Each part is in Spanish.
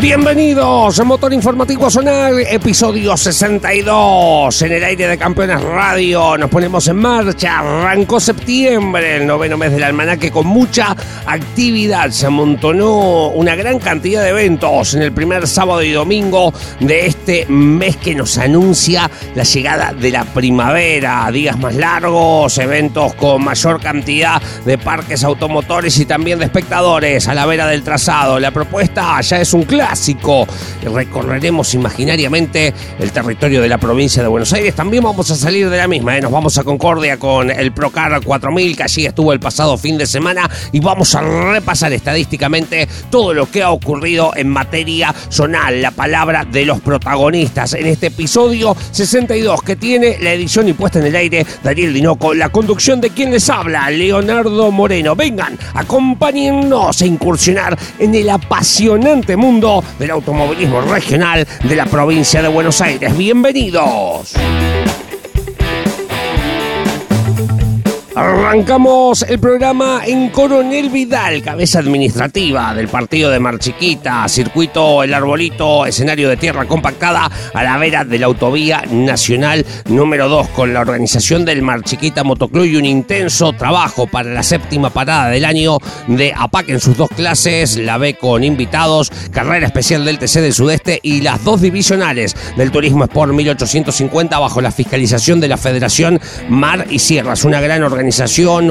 Bienvenidos a Motor Informativo Zonal, episodio 62. En el aire de Campeones Radio nos ponemos en marcha. Arrancó septiembre, el noveno mes del almanaque, con mucha actividad. Se amontonó una gran cantidad de eventos en el primer sábado y domingo de este mes que nos anuncia la llegada de la primavera. Días más largos, eventos con mayor cantidad de parques automotores y también de espectadores a la vera del trazado. La propuesta ya es un clásico clásico. Recorreremos imaginariamente el territorio de la provincia de Buenos Aires. También vamos a salir de la misma. ¿eh? Nos vamos a Concordia con el Procar 4000, que allí estuvo el pasado fin de semana. Y vamos a repasar estadísticamente todo lo que ha ocurrido en materia zonal. La palabra de los protagonistas en este episodio 62 que tiene la edición y puesta en el aire Daniel Dinoco. La conducción de quien les habla, Leonardo Moreno. Vengan, acompáñennos a incursionar en el apasionante mundo del automovilismo regional de la provincia de Buenos Aires. Bienvenidos. Arrancamos el programa en Coronel Vidal, cabeza administrativa del partido de Marchiquita, circuito El Arbolito, escenario de tierra compactada a la vera de la autovía nacional número 2, con la organización del Marchiquita Motoclub y un intenso trabajo para la séptima parada del año de APAC en sus dos clases, la B con invitados, carrera especial del TC del Sudeste y las dos divisionales del Turismo Sport 1850 bajo la fiscalización de la Federación Mar y Sierras, una gran organización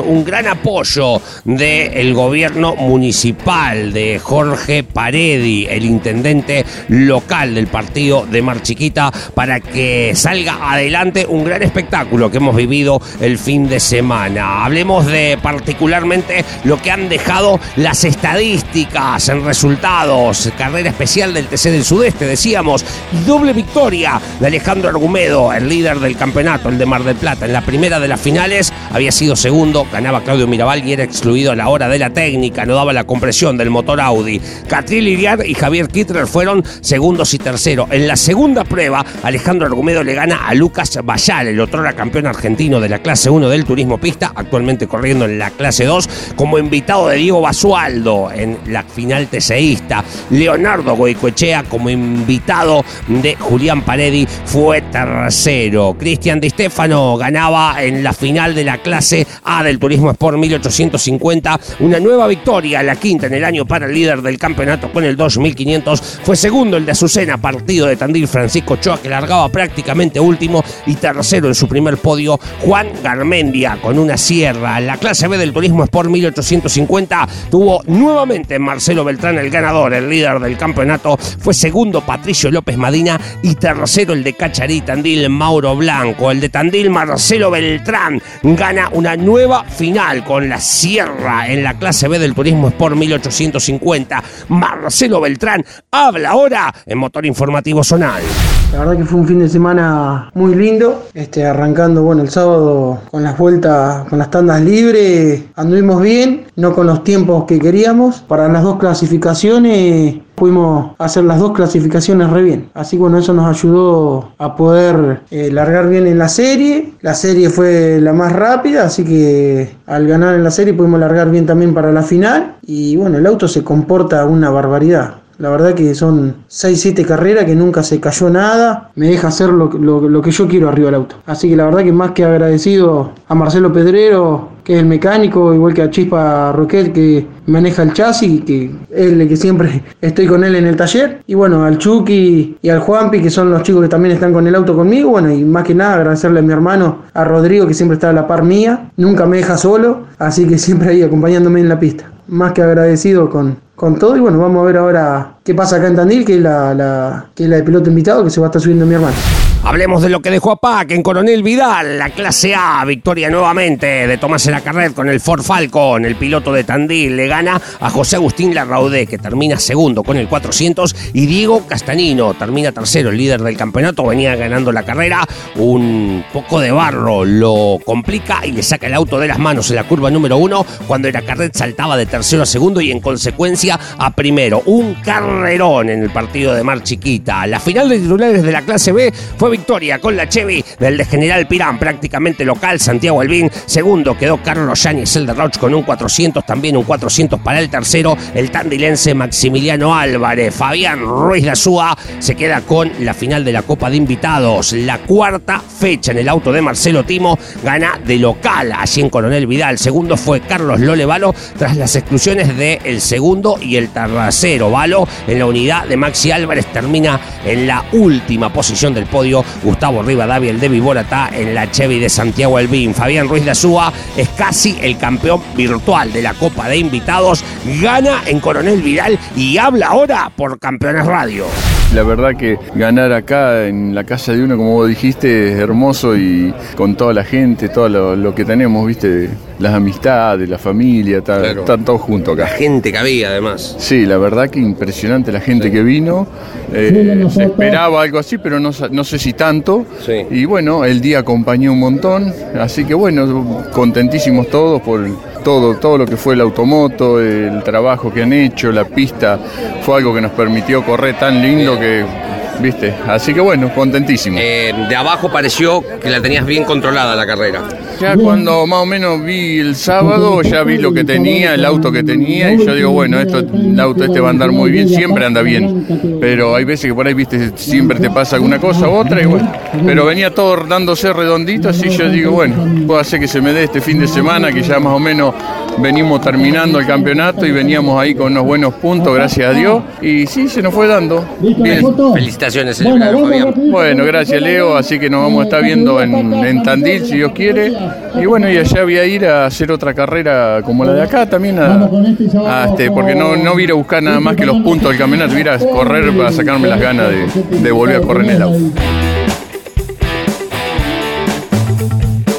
un gran apoyo del gobierno municipal de Jorge Paredi, el intendente local del partido de Mar Chiquita, para que salga adelante un gran espectáculo que hemos vivido el fin de semana. Hablemos de particularmente lo que han dejado las estadísticas en resultados. Carrera especial del TC del Sudeste, decíamos, doble victoria de Alejandro Argumedo, el líder del campeonato, el de Mar del Plata. En la primera de las finales había sido segundo, ganaba Claudio Mirabal y era excluido a la hora de la técnica, no daba la compresión del motor Audi. Catril Iriar y Javier Kittler fueron segundos y terceros. En la segunda prueba, Alejandro Argumedo le gana a Lucas Bayal, el otrora campeón argentino de la clase 1 del turismo pista, actualmente corriendo en la clase 2, como invitado de Diego Basualdo en la final teseísta. Leonardo Goicoechea como invitado de Julián Paredi fue tercero. Cristian Di Stefano ganaba en la final de la clase A del Turismo Sport 1850. Una nueva victoria, la quinta en el año para el líder del campeonato con el 2500. Fue segundo el de Azucena, partido de Tandil Francisco Choa, que largaba prácticamente último. Y tercero en su primer podio, Juan Garmendia, con una sierra. La clase B del Turismo Sport 1850 tuvo nuevamente Marcelo Beltrán el ganador, el líder del campeonato. Fue segundo Patricio López Madina y tercero el de Cacharí Tandil Mauro Blanco. El de Tandil Marcelo Beltrán gana una nueva final con la Sierra en la clase B del Turismo Sport 1850. Marcelo Beltrán habla ahora en Motor Informativo Zonal. La verdad que fue un fin de semana muy lindo, este, arrancando bueno el sábado con las vueltas, con las tandas libres, anduvimos bien, no con los tiempos que queríamos. Para las dos clasificaciones pudimos hacer las dos clasificaciones re bien. Así que bueno, eso nos ayudó a poder eh, largar bien en la serie. La serie fue la más rápida, así que al ganar en la serie pudimos largar bien también para la final. Y bueno, el auto se comporta una barbaridad. La verdad que son 6-7 carreras que nunca se cayó nada. Me deja hacer lo, lo- lo que yo quiero arriba del auto. Así que la verdad que más que agradecido a Marcelo Pedrero, que es el mecánico, igual que a Chispa Roquet, que maneja el chasis, que es el que siempre estoy con él en el taller. Y bueno, al Chucky y al Juanpi, que son los chicos que también están con el auto conmigo. Bueno, y más que nada agradecerle a mi hermano, a Rodrigo, que siempre está a la par mía. Nunca me deja solo, así que siempre ahí acompañándome en la pista. Más que agradecido con, con todo. Y bueno, vamos a ver ahora qué pasa acá en Tandil, que la- que es la de piloto invitado, que se va a estar subiendo mi hermano. Hablemos de lo que dejó a Pac en Coronel Vidal, la clase A, victoria nuevamente de Tomás Carret con el Ford Falcon, el piloto de Tandil le gana a José Agustín Larraudé, que termina segundo con el 400, y Diego Castanino termina tercero, el líder del campeonato, venía ganando la carrera, un poco de barro lo complica y le saca el auto de las manos en la curva número uno, cuando era Carret saltaba de tercero a segundo y en consecuencia a primero, un carrerón en el partido de Mar Chiquita. La final de titulares de la clase B fue victoria con la Chevy del de General Pirán, prácticamente local, Santiago Albín, segundo quedó Carlos Yáñez el de Roch con un 400, también un 400 para el tercero, el tandilense Maximiliano Álvarez. Fabián Ruiz Lazúa se queda con la final de la Copa de Invitados. La cuarta fecha en el auto de Marcelo Timo gana de local allí en Coronel Vidal. Segundo fue Carlos Lole Valo tras las exclusiones del el segundo y el tercero. Valo en la unidad de Maxi Álvarez termina en la última posición del podio. Gustavo Rivadavia, el de Viboratá en la Chevy de Santiago Albín. Fabián Ruiz Lazúa es casi el campeón virtual de la Copa de Invitados, gana en Coronel Vidal y habla ahora por Campeones Radio. La verdad que ganar acá en la casa de uno, como vos dijiste, es hermoso y con toda la gente, todo lo, que tenemos, viste, las amistades, la familia, están todos juntos acá. La gente que había además. Sí, la verdad que impresionante la gente que vino. Eh, se esperaba algo así, pero no, no sé si tanto. Y bueno, el día acompañó un montón, así que bueno, contentísimos todos por todo, todo lo que fue el automoto, el trabajo que han hecho, la pista, fue algo que nos permitió correr tan lindo que ¿viste? Así que bueno, contentísimo. Eh, de abajo pareció que la tenías bien controlada la carrera. Ya cuando más o menos vi el sábado, ya vi lo que tenía, el auto que tenía, y yo digo, bueno, esto, el auto este va a andar muy bien, siempre anda bien. Pero hay veces que por ahí, viste, siempre te pasa alguna cosa u otra, y bueno. Pero venía todo dándose redondito, así yo digo, bueno, puedo hacer que se me dé este fin de semana, que ya más o menos venimos terminando el campeonato y veníamos ahí con unos buenos puntos, gracias a Dios. Y sí, se nos fue dando. Bien. Felicitaciones, Bueno, gracias Leo, así que nos vamos a estar viendo en, Tandil, si Dios quiere. Y bueno, y allá voy a ir a hacer otra carrera como la de acá también, este, porque no, no voy a ir a buscar nada más que los puntos del campeonato, voy a ir a correr para sacarme las ganas de, de volver a correr en el auto.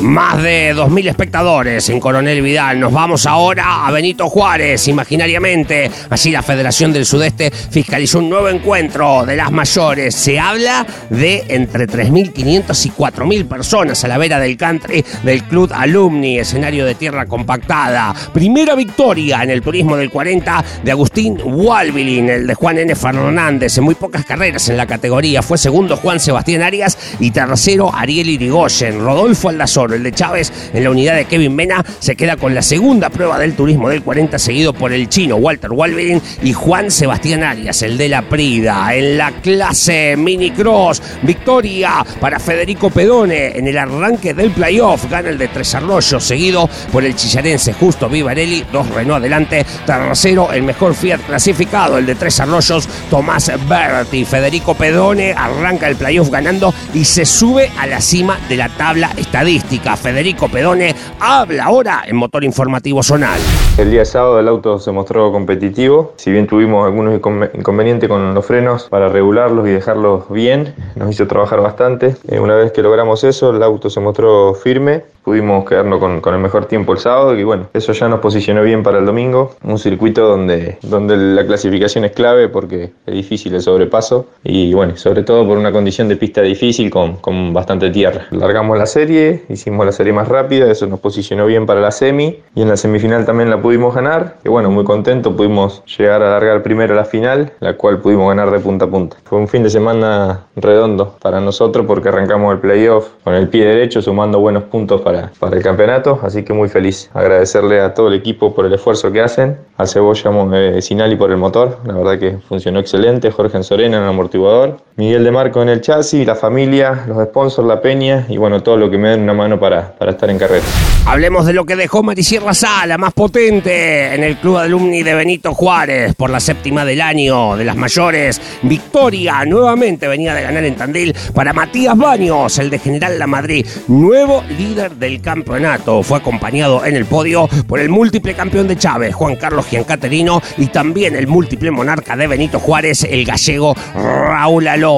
Más de 2.000 espectadores en Coronel Vidal. Nos vamos ahora a Benito Juárez, imaginariamente. Así la Federación del Sudeste fiscalizó un nuevo encuentro de las mayores. Se habla de entre 3.500 y 4.000 personas a la vera del country del Club Alumni, escenario de tierra compactada. Primera victoria en el turismo del 40 de Agustín Walbilin, el de Juan N. Fernández, en muy pocas carreras en la categoría. Fue segundo Juan Sebastián Arias y tercero Ariel Irigoyen. Rodolfo Aldazor el de Chávez en la unidad de Kevin Mena se queda con la segunda prueba del turismo del 40, seguido por el chino Walter Walberin y Juan Sebastián Arias, el de la Prida. En la clase mini cross, victoria para Federico Pedone en el arranque del playoff. Gana el de Tres Arroyos, seguido por el chillarense Justo Vivarelli, dos Renault adelante. Tercero, el mejor Fiat clasificado, el de Tres Arroyos, Tomás Berti. Federico Pedone arranca el playoff ganando y se sube a la cima de la tabla estadística. Federico Pedone habla ahora en Motor Informativo Zonal. El día sábado el auto se mostró competitivo, si bien tuvimos algunos inconvenientes con los frenos para regularlos y dejarlos bien, nos hizo trabajar bastante. Eh, una vez que logramos eso, el auto se mostró firme pudimos quedarnos con, con, el mejor tiempo el sábado y bueno, eso ya nos posicionó bien para el domingo. Un circuito donde, donde la clasificación es clave porque es difícil el sobrepaso y bueno, sobre todo por una condición de pista difícil con, con bastante tierra. Largamos la serie, hicimos la serie más rápida, eso nos posicionó bien para la semi y en la semifinal también la pudimos ganar. Y bueno, muy contento, pudimos llegar a largar primero la final, la cual pudimos ganar de punta a punta. Fue un fin de semana redondo para nosotros porque arrancamos el playoff con el pie derecho sumando buenos puntos para para, el campeonato, así que muy feliz. Agradecerle a todo el equipo por el esfuerzo que hacen, al Cebolla eh, Sinali por el motor, la verdad que funcionó excelente, Jorge Anzorena en el amortiguador, Miguel de Marco en el chasis, la familia, los sponsors, la peña y bueno, todo lo que me den una mano para, para estar en carrera. Hablemos de lo que dejó Marisierra Sala, más potente en el Club Alumni de Benito Juárez por la séptima del año de las mayores. Victoria nuevamente venía de ganar en Tandil para Matías Baños, el de General La Madrid, nuevo líder del campeonato. Fue acompañado en el podio por el múltiple campeón de Chávez, Juan Carlos Giancaterino, y también el múltiple monarca de Benito Juárez, el gallego Raúl Alonso.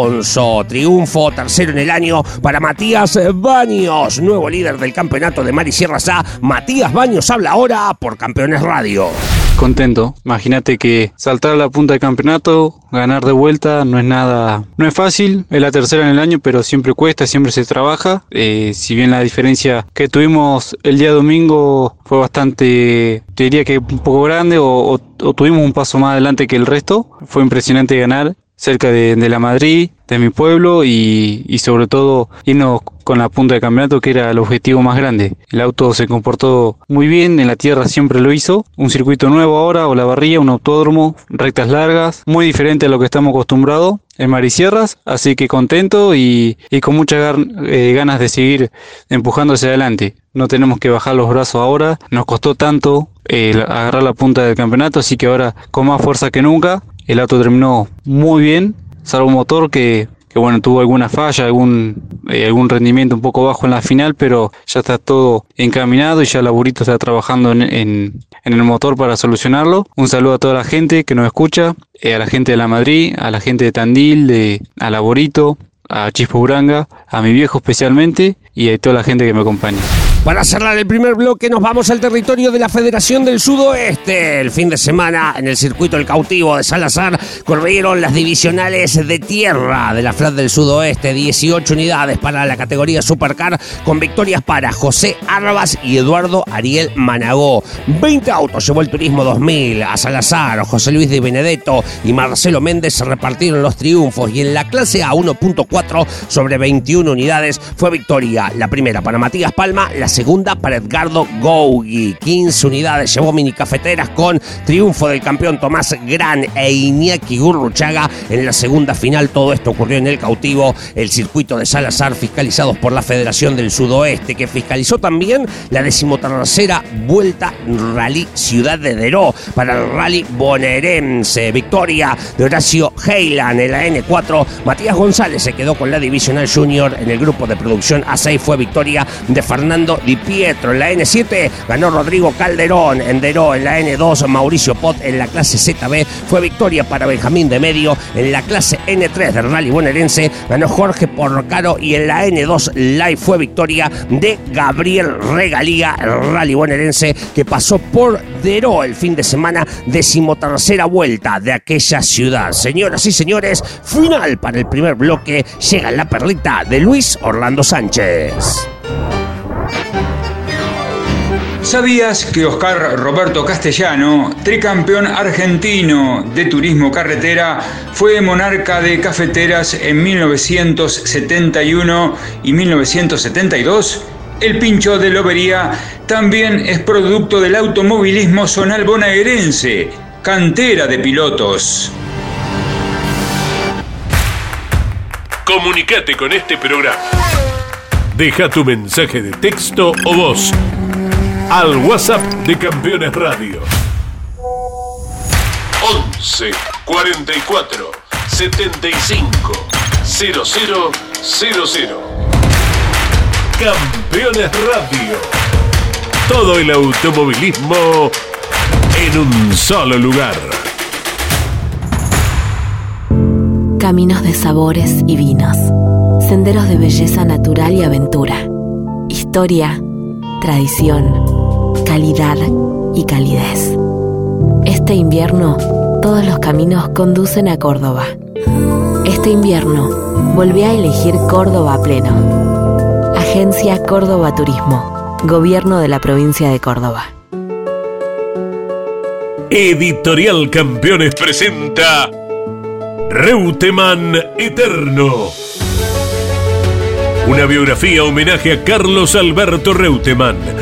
Triunfo tercero en el año para Matías Baños, nuevo líder del campeonato de Marisierra Sá. Matías Baños habla ahora por Campeones Radio. Contento. Imagínate que saltar a la punta del campeonato, ganar de vuelta, no es nada, no es fácil. Es la tercera en el año, pero siempre cuesta, siempre se trabaja. Eh, si bien la diferencia que tuvimos el día domingo fue bastante, te diría que un poco grande o tuvimos un paso más adelante que el resto, fue impresionante ganar cerca de, la Madrid, de mi pueblo y, y, sobre todo irnos con la punta de campeonato que era el objetivo más grande. El auto se comportó muy bien, en la tierra siempre lo hizo. Un circuito nuevo ahora, o la barría, un autódromo, rectas largas, muy diferente a lo que estamos acostumbrados en Marisierras, así que contento y, y con muchas eh, ganas de seguir empujando hacia adelante. No tenemos que bajar los brazos ahora, nos costó tanto eh, agarrar la punta del campeonato, así que ahora con más fuerza que nunca el auto terminó muy bien, salvo un motor que, que bueno, tuvo alguna falla, algún, eh, algún rendimiento un poco bajo en la final, pero ya está todo encaminado y ya Laburito está trabajando en, en, el motor para solucionarlo. Un saludo a toda la gente que nos escucha, eh, a la gente de la Madrid, a la gente de Tandil, de, a Laburito, a Chispo Uranga, a mi viejo especialmente y a toda la gente que me acompaña. Para cerrar el primer bloque nos vamos al territorio de la Federación del Sudoeste. El fin de semana en el circuito El Cautivo de Salazar corrieron las divisionales de tierra de la FLAT del Sudoeste. 18 unidades para la categoría Supercar con victorias para José Arbas y Eduardo Ariel Managó. 20 autos llevó el Turismo 2000 a Salazar. José Luis de Benedetto y Marcelo Méndez se repartieron los triunfos y en la clase A 1.4 sobre 21 unidades fue victoria. La primera para Matías Palma, la segunda para Edgardo Gougi. 15 unidades llevó mini cafeteras con triunfo del campeón Tomás Gran e Iñaki Gurruchaga en la segunda final. Todo esto ocurrió en el cautivo, el circuito de Salazar, fiscalizados por la Federación del Sudoeste, que fiscalizó también la decimotercera Vuelta Rally Ciudad de Deró para el Rally bonaerense. Victoria de Horacio Heilan en la N4. Matías González se quedó con la Divisional Junior en el grupo de producción A6. Fue victoria de Fernando Di Pietro. En la N7 ganó Rodrigo Calderón. En Deró en la N2 Mauricio Pot en la clase ZB. Fue victoria para Benjamín de Medio. En la clase N3 del Rally bonaerense ganó Jorge Porcaro. Y en la N2 Live fue victoria de Gabriel Regalía, el Rally bonaerense que pasó por Deró el fin de semana. Decimotercera vuelta de aquella ciudad. Señoras y señores, final para el primer bloque. Llega la perlita de Luis Orlando Sánchez. ¿Sabías que Oscar Roberto Castellano, tricampeón argentino de turismo carretera, fue monarca de cafeteras en 1971 y 1972? El pincho de Lobería también es producto del automovilismo zonal bonaerense, cantera de pilotos. Comunicate con este programa. Deja tu mensaje de texto o voz al WhatsApp de Campeones Radio. 11 44 75 0000. Campeones Radio. Todo el automovilismo en un solo lugar. Caminos de sabores y vinos. Senderos de belleza natural y aventura. Historia, tradición calidad y calidez. Este invierno, todos los caminos conducen a Córdoba. Este invierno, volví a elegir Córdoba pleno. Agencia Córdoba Turismo, Gobierno de la provincia de Córdoba. Editorial Campeones presenta Reutemann Eterno. Una biografía homenaje a Carlos Alberto Reutemann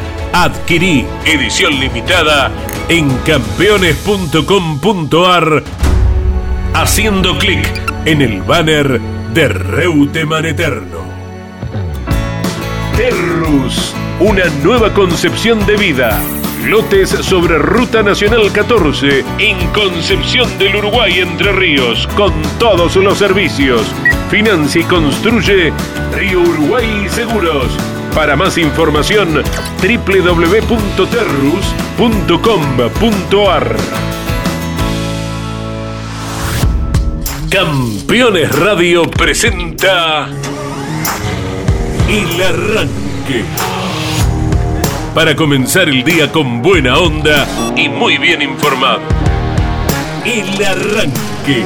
Adquirí edición limitada en campeones.com.ar haciendo clic en el banner de Reuteman Eterno. Terrus, una nueva concepción de vida. Lotes sobre Ruta Nacional 14 en Concepción del Uruguay Entre Ríos con todos los servicios. Financia y construye Río Uruguay Seguros. Para más información www.terrus.com.ar Campeones Radio presenta El Arranque. Para comenzar el día con buena onda y muy bien informado. El Arranque.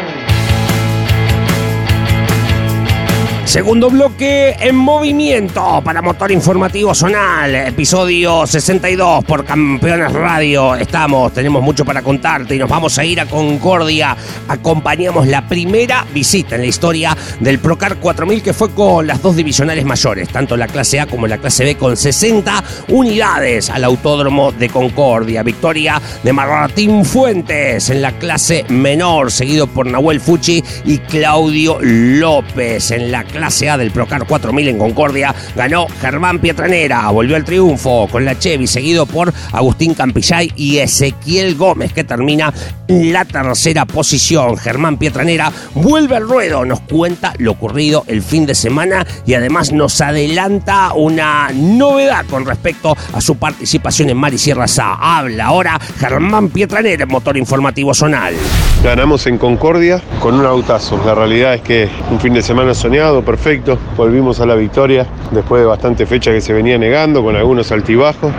Segundo bloque en movimiento para Motor Informativo Zonal, episodio 62 por Campeones Radio. Estamos, tenemos mucho para contarte y nos vamos a ir a Concordia. Acompañamos la primera visita en la historia del Procar 4000 que fue con las dos divisionales mayores, tanto la clase A como la clase B, con 60 unidades al Autódromo de Concordia. Victoria de Martín Fuentes en la clase menor, seguido por Nahuel Fuchi y Claudio López en la clase clase A del Procar 4000 en Concordia, ganó Germán Pietranera, volvió al triunfo con la Chevy, seguido por Agustín Campillay y Ezequiel Gómez, que termina en la tercera posición. Germán Pietranera vuelve al ruedo, nos cuenta lo ocurrido el fin de semana y además nos adelanta una novedad con respecto a su participación en Mar y Sierra Sa. Habla ahora Germán Pietranera Motor Informativo Zonal. Ganamos en Concordia con un autazo. La realidad es que un fin de semana soñado, perfecto. Volvimos a la victoria después de bastante fecha que se venía negando, con algunos altibajos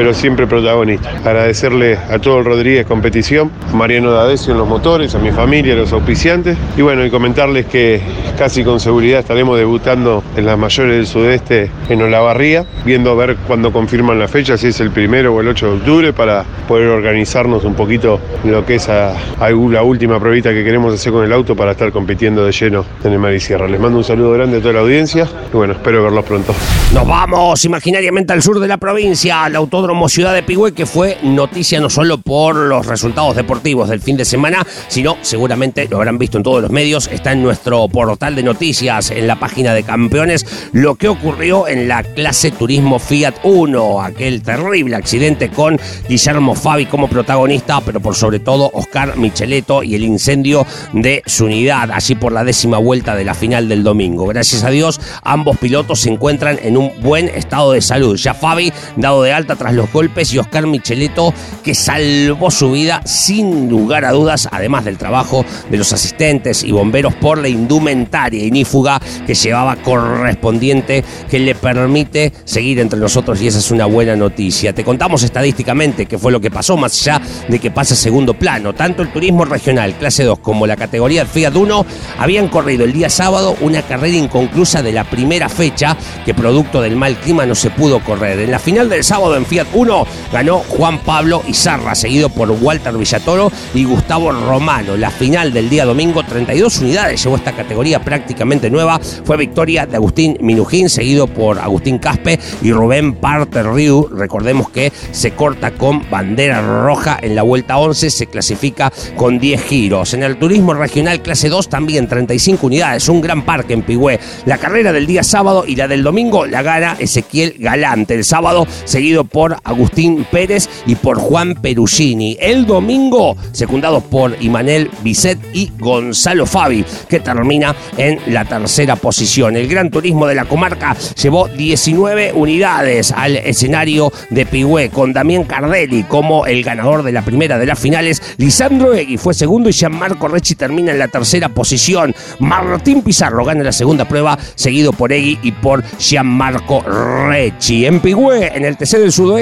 pero siempre protagonista. Agradecerle a todo el Rodríguez Competición, a Mariano D'Adesio en los motores, a mi familia, a los auspiciantes y bueno, y comentarles que casi con seguridad estaremos debutando en las mayores del sudeste en Olavarría, viendo a ver cuándo confirman la fecha, si es el primero o el 8 de octubre, para poder organizarnos un poquito lo que es a la última pruebita que queremos hacer con el auto para estar compitiendo de lleno en el Mar y Sierra. Les mando un saludo grande a toda la audiencia y bueno, espero verlos pronto. Nos vamos imaginariamente al sur de la provincia, al autódromo Ciudad de Pigüe, que fue noticia no solo por los resultados deportivos del fin de semana, sino seguramente lo habrán visto en todos los medios, está en nuestro portal de noticias, en la página de campeones, lo que ocurrió en la clase Turismo Fiat 1, aquel terrible accidente con Guillermo Fabi como protagonista, pero por sobre todo Oscar Micheletto y el incendio de su unidad, allí por la décima vuelta de la final del domingo. Gracias a Dios, ambos pilotos se encuentran en un buen estado de salud. Ya Fabi, dado de alta tras los golpes, y Oscar Micheletto, que salvó su vida sin lugar a dudas, además del trabajo de los asistentes y bomberos por la indumentaria inífuga que llevaba correspondiente, que le permite seguir entre nosotros y esa es una buena noticia. Te contamos estadísticamente qué fue lo que pasó, más allá de que pasa segundo plano. Tanto el turismo regional, clase 2, como la categoría Fiat 1 habían corrido el día sábado una carrera inconclusa de la primera fecha que producto del mal clima no se pudo correr. En la final del sábado en Fiat 1 ganó Juan Pablo Izarra, seguido por Walter Villatoro y Gustavo Romano. La final del día domingo, 32 unidades llevó esta categoría prácticamente nueva. Fue victoria de Agustín Minujín, seguido por Agustín Caspe y Rubén Parter Riu. Recordemos que se corta con bandera roja en la vuelta 11, se clasifica con 10 giros. En el turismo regional clase 2 también 35 unidades, un gran parque en Pigüé. La carrera del día sábado y la del domingo la gana Ezequiel Galante. El sábado seguido por Agustín Pérez y por Juan Perugini. El domingo, secundados por Imanel Bisset y Gonzalo Fabi, que termina en la tercera posición. El Gran Turismo de la comarca llevó 19 unidades al escenario de Pigüé, con Damián Cardelli como el ganador de la primera de las finales. Lisandro Egui fue segundo y Gianmarco Recci termina en la tercera posición. Martín Pizarro gana la segunda prueba, seguido por Egui y por Gianmarco Recci. En Pigüé, en el TC del Sudoeste,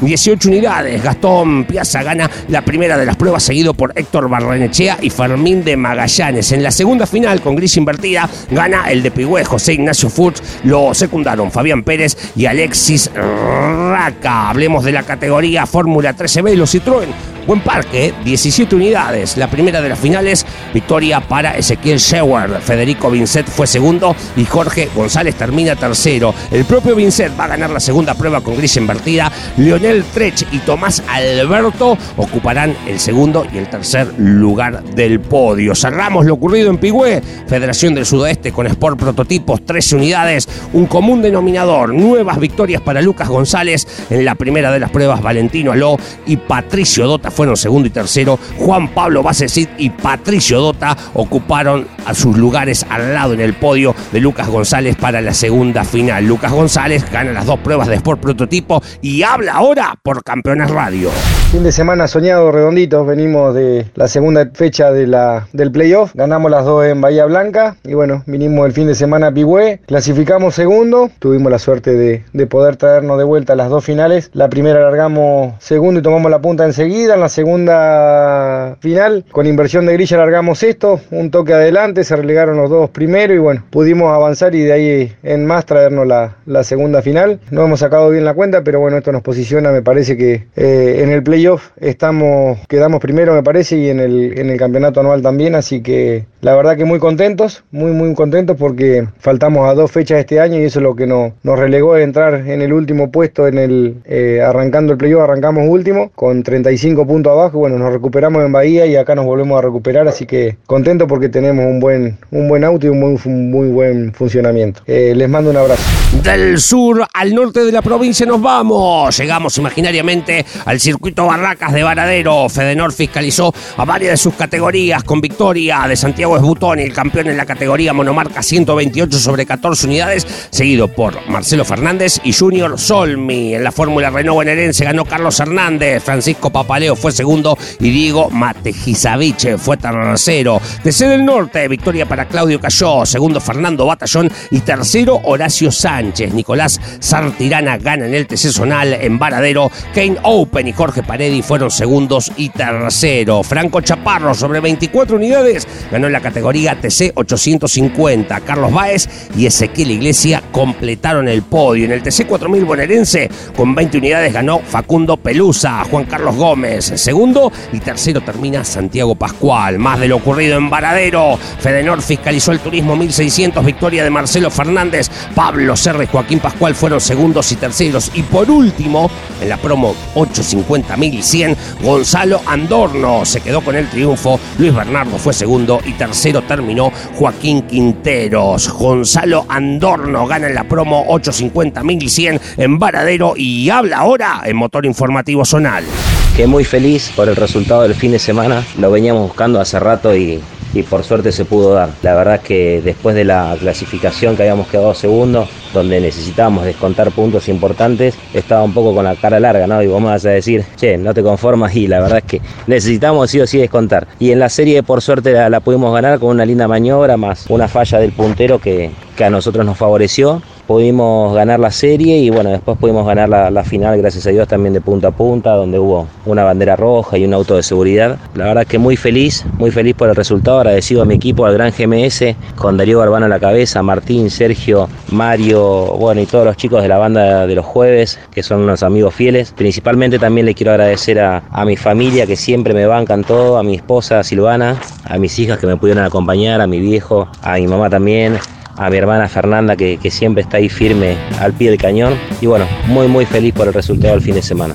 18 unidades. Gastón Piazza gana la primera de las pruebas, seguido por Héctor Barrenechea y Fermín de Magallanes. En la segunda final, con gris invertida, gana el de Pigüé, José Ignacio Furch. Lo secundaron Fabián Pérez y Alexis Raca. Hablemos de la categoría Fórmula 13B y los Citroën. Buen parque, 17 unidades. La primera de las finales, victoria para Ezequiel Sheward. Federico Vincent fue segundo y Jorge González termina tercero. El propio Vincent va a ganar la segunda prueba con gris invertida. Lionel Trech y Tomás Alberto ocuparán el segundo y el tercer lugar del podio. Cerramos lo ocurrido en Pigüé. Federación del Sudoeste con Sport Prototipos, 13 unidades. Un común denominador. Nuevas victorias para Lucas González en la primera de las pruebas. Valentino Aló y Patricio Dota fueron segundo y tercero. Juan Pablo Basesit y Patricio Dota ocuparon a sus lugares al lado en el podio de Lucas González para la segunda final. Lucas González gana las dos pruebas de Sport Prototipo y habla ahora por Campeones Radio. Fin de semana soñado redondito, venimos de la segunda fecha del playoff, ganamos las dos en Bahía Blanca. Y bueno, vinimos el fin de semana a Pigüé, clasificamos segundo, tuvimos la suerte de, de poder traernos de vuelta las dos finales, la primera largamos segundo y tomamos la punta enseguida, en la segunda final con inversión de grilla largamos esto, un toque adelante, se relegaron los dos primero y bueno, pudimos avanzar y de ahí en más traernos la, la segunda final, no hemos sacado bien la cuenta, pero bueno, esto nos posiciona, me parece que eh, en el playoff estamos, quedamos primero me parece y en el, en el campeonato anual también, así que la verdad que muy contentos, muy muy contentos porque faltamos a dos fechas este año y eso es lo que no, nos relegó a entrar en el último puesto en el eh, arrancando el playoff, arrancamos último con 35 puntos abajo, bueno, nos recuperamos en Bahía y acá nos volvemos a recuperar, así que contento porque tenemos un buen, un buen auto y un muy, muy buen funcionamiento. Eh, les mando un abrazo. Del sur al norte de la provincia nos vamos. Llegamos imaginariamente al circuito Barracas de Varadero. Fedenor fiscalizó a varias de sus categorías con victoria de Santiago Esbutón, el campeón en la categoría monomarca 128 sobre 14 unidades, seguido por Marcelo Fernández y Junior Solmi. En la Fórmula Renault bonaerense ganó Carlos Hernández, Francisco Papaleo fue segundo y Diego Matejizavich fue tercero. Desde el norte, victoria para Claudio Cayó, segundo Fernando Batallón y tercero Horacio Sánchez. Nicolás Sartirana gana en el TC Zonal en Varadero. Kane Open y Jorge Paredi fueron segundos y tercero. Franco Chaparro sobre 24 unidades ganó en la categoría TC 850. Carlos Báez y Ezequiel Iglesia completaron el podio. En el TC 4000 bonaerense con 20 unidades ganó Facundo Pelusa, Juan Carlos Gómez. Segundo y tercero termina Santiago Pascual. Más de lo ocurrido en Varadero. Fedenor fiscalizó el turismo 1600. Victoria de Marcelo Fernández. Pablo Serra y Joaquín Pascual fueron segundos y terceros. Y por último, en la promo 850.100, Gonzalo Andorno se quedó con el triunfo. Luis Bernardo fue segundo y tercero terminó Joaquín Quinteros. Gonzalo Andorno gana en la promo 850.100 en Varadero y habla ahora en Motor Informativo Zonal. Que muy feliz por el resultado del fin de semana. Lo veníamos buscando hace rato y, y por suerte se pudo dar. La verdad que después de la clasificación que habíamos quedado segundo, donde necesitábamos descontar puntos importantes, estaba un poco con la cara larga, ¿no? Y vos vas a decir, che, no te conformas y la verdad es que necesitamos sí o sí descontar. Y en la serie por suerte la, la pudimos ganar con una linda maniobra, más una falla del puntero que, que a nosotros nos favoreció pudimos ganar la serie y bueno, después pudimos ganar la, final, gracias a Dios, también de punta a punta, donde hubo una bandera roja y un auto de seguridad. La verdad que muy feliz, muy feliz por el resultado, agradecido a mi equipo, al gran GMS, con Darío Barbano a la cabeza, Martín, Sergio, Mario, bueno, y todos los chicos de la banda de los jueves, que son unos amigos fieles. Principalmente también le quiero agradecer a, a mi familia, que siempre me bancan todo, a mi esposa Silvana, a mis hijas que me pudieron acompañar, a mi viejo, a mi mamá también, a mi hermana Fernanda que, que, siempre está ahí firme al pie del cañón y bueno, muy muy feliz por el resultado del fin de semana.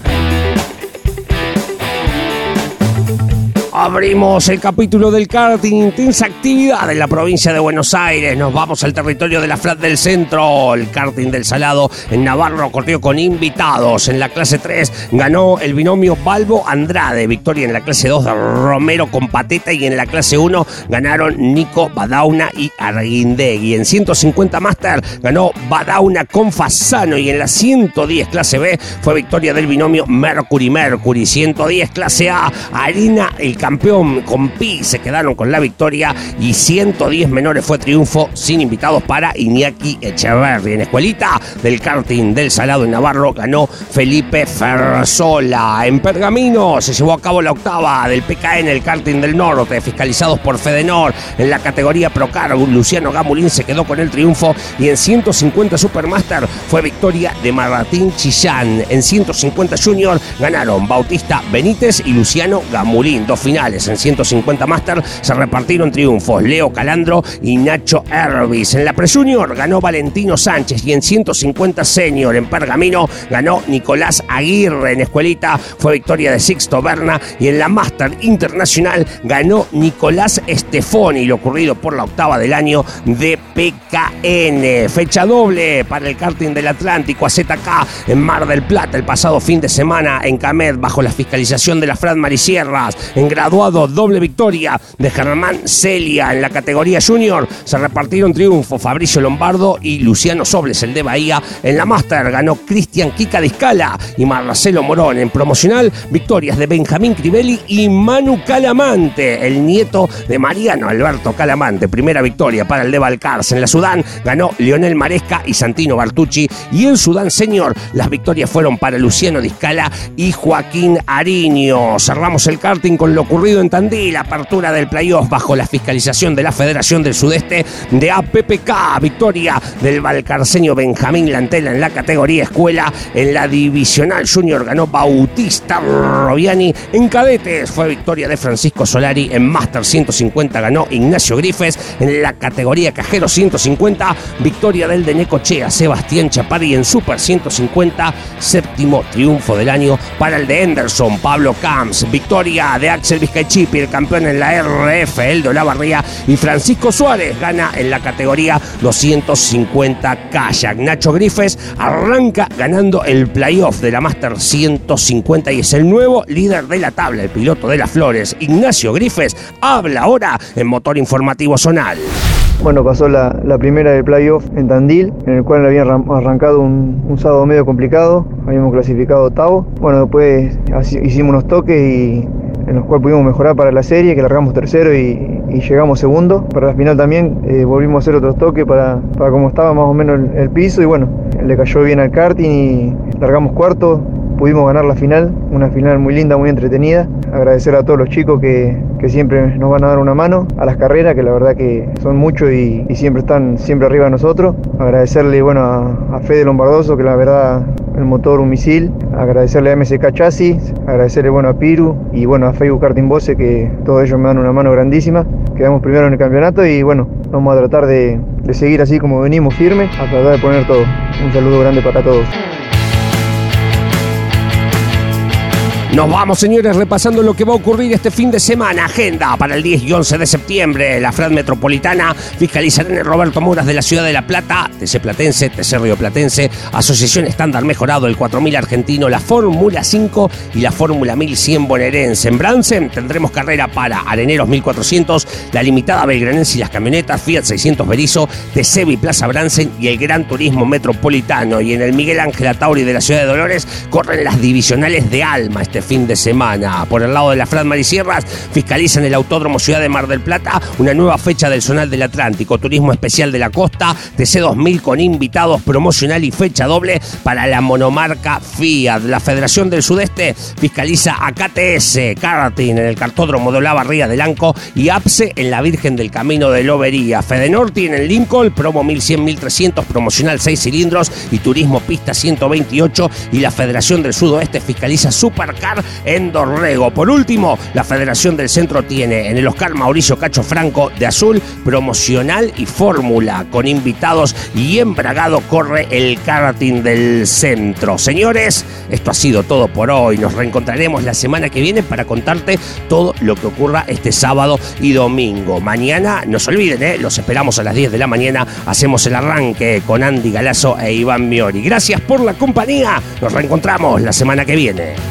Abrimos el capítulo del karting, intensa actividad en la provincia de Buenos Aires. Nos vamos al territorio de la Flat del Centro. El karting del Salado en Navarro corrió con invitados. En la clase 3 ganó el binomio Balbo Andrade. Victoria en la clase 2 de Romero con Pateta. Y en la clase 1 ganaron Nico Badauna y Arguindegui. En 150 Master ganó Badauna con Fasano. Y en la 110 clase B fue victoria del binomio Mercury Mercury. 110 clase A, Harina el campeón con Pi se quedaron con la victoria y 110 menores fue triunfo sin invitados para Iñaki Echeverri. En escuelita del karting del Salado en Navarro ganó Felipe Fersola. En Pergamino se llevó a cabo la octava del PKN, el karting del norte, fiscalizados por Fedenor. En la categoría Procar, Luciano Gamulín se quedó con el triunfo y en 150 Supermaster fue victoria de Martín Chillán. En 150 Junior ganaron Bautista Benítez y Luciano Gamulín. Dos finales en 150 Master se repartieron triunfos Leo Calandro y Nacho Hervis. En la Pre-Junior ganó Valentino Sánchez y en 150 Senior en Pergamino ganó Nicolás Aguirre. En Escuelita fue victoria de Sixto Berna y en la Master Internacional ganó Nicolás Estefoni, lo ocurrido por la octava del año de PKN. Fecha doble para el karting del Atlántico AZK en Mar del Plata el pasado fin de semana en Camed bajo la fiscalización de la Fran Marisierras. En graduado, doble victoria de Germán Celia en la categoría junior. Se repartieron triunfos Fabricio Lombardo y Luciano Sobles, el de Bahía. En la Master ganó Cristian Kika Discala y Marcelo Morón. En promocional, victorias de Benjamín Crivelli y Manu Calamante, el nieto de Mariano Alberto Calamante. Primera victoria para el de Balcarce. En la Sudán ganó Leonel Maresca y Santino Bartucci. Y en Sudán Señor, las victorias fueron para Luciano Discala y Joaquín Ariño. Cerramos el karting con lo ocurrido en Tandil, apertura del playoff bajo la fiscalización de la Federación del Sudeste de APPK, victoria del valcarceño Benjamín Lantela en la categoría escuela, en la divisional junior ganó Bautista Robiani, en cadetes fue victoria de Francisco Solari, en Master 150 ganó Ignacio Grifes, en la categoría cajero 150 victoria del de Necochea Sebastián Chapari. En Super 150 séptimo triunfo del año para el de Henderson Pablo Camps, victoria de Axel Vizcaichipi, el campeón en la RF, el de Olavarría, y Francisco Suárez gana en la categoría 250 kayak. Nacho Grifes arranca ganando el playoff de la Master 150 y es el nuevo líder de la tabla, el piloto de las flores. Ignacio Grifes habla ahora en Motor Informativo Zonal. Bueno, pasó la, primera del playoff en Tandil, en el cual había arrancado un, un, sábado medio complicado, habíamos clasificado octavo. Bueno, después hicimos unos toques y en los cuales pudimos mejorar para la serie, que largamos tercero y, llegamos segundo. Para la final también eh, volvimos a hacer otros toques para, para cómo estaba más o menos el, piso y bueno, le cayó bien al karting y largamos cuarto, pudimos ganar la final, una final muy linda, muy entretenida. Agradecer a todos los chicos que, siempre nos van a dar una mano, a las carreras, que la verdad que son muchos y, siempre están siempre arriba de nosotros. Agradecerle bueno, a, a Fede Lombardoso, que la verdad el motor un misil, agradecerle a MSK Chasis, agradecerle bueno a Piru y bueno a Facebook Karting Bose que todos ellos me dan una mano grandísima. Quedamos primero en el campeonato y bueno, vamos a tratar de, de seguir así como venimos firmes, a tratar de poner todo. Un saludo grande para todos. Nos vamos, señores, repasando lo que va a ocurrir este fin de semana. Agenda para el 10 y 11 de septiembre. La FRAD Metropolitana fiscalizará en el Roberto Muras de la Ciudad de La Plata, TC Platense, TC Río Platense, Asociación Estándar Mejorado, el 4000 Argentino, la Fórmula 5 y la Fórmula 1100 bonaerense. En Bransen tendremos carrera para Areneros 1400, la Limitada Belgranense y las camionetas Fiat 600 Berizo, TC Plaza Bransen y el Gran Turismo Metropolitano. Y en el Miguel Ángel Atauri de la Ciudad de Dolores corren las divisionales de Alma este fin de semana. Por el lado de la Fran Marisierras, fiscalizan el Autódromo Ciudad de Mar del Plata una nueva fecha del Zonal del Atlántico, Turismo Especial de la Costa, TC2000 con invitados promocional y fecha doble para la monomarca Fiat. La Federación del Sudeste fiscaliza a KTS, Karting en el Cartódromo de la Barría del Anco y APSE en la Virgen del Camino de Lobería. Fedenorti en el Lincoln, promo 1100-1300, promocional 6 cilindros y turismo pista 128 y la Federación del Sudoeste fiscaliza Supercar en Dorrego. Por último, la Federación del Centro tiene en el Oscar Mauricio Cacho Franco de Azul promocional y fórmula con invitados y embragado corre el karting del centro. Señores, esto ha sido todo por hoy. Nos reencontraremos la semana que viene para contarte todo lo que ocurra este sábado y domingo. Mañana, no se olviden, ¿eh? los esperamos a las 10 de la mañana. Hacemos el arranque con Andy Galazo e Iván Miori. Gracias por la compañía. Nos reencontramos la semana que viene.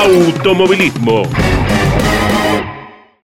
automovilismo.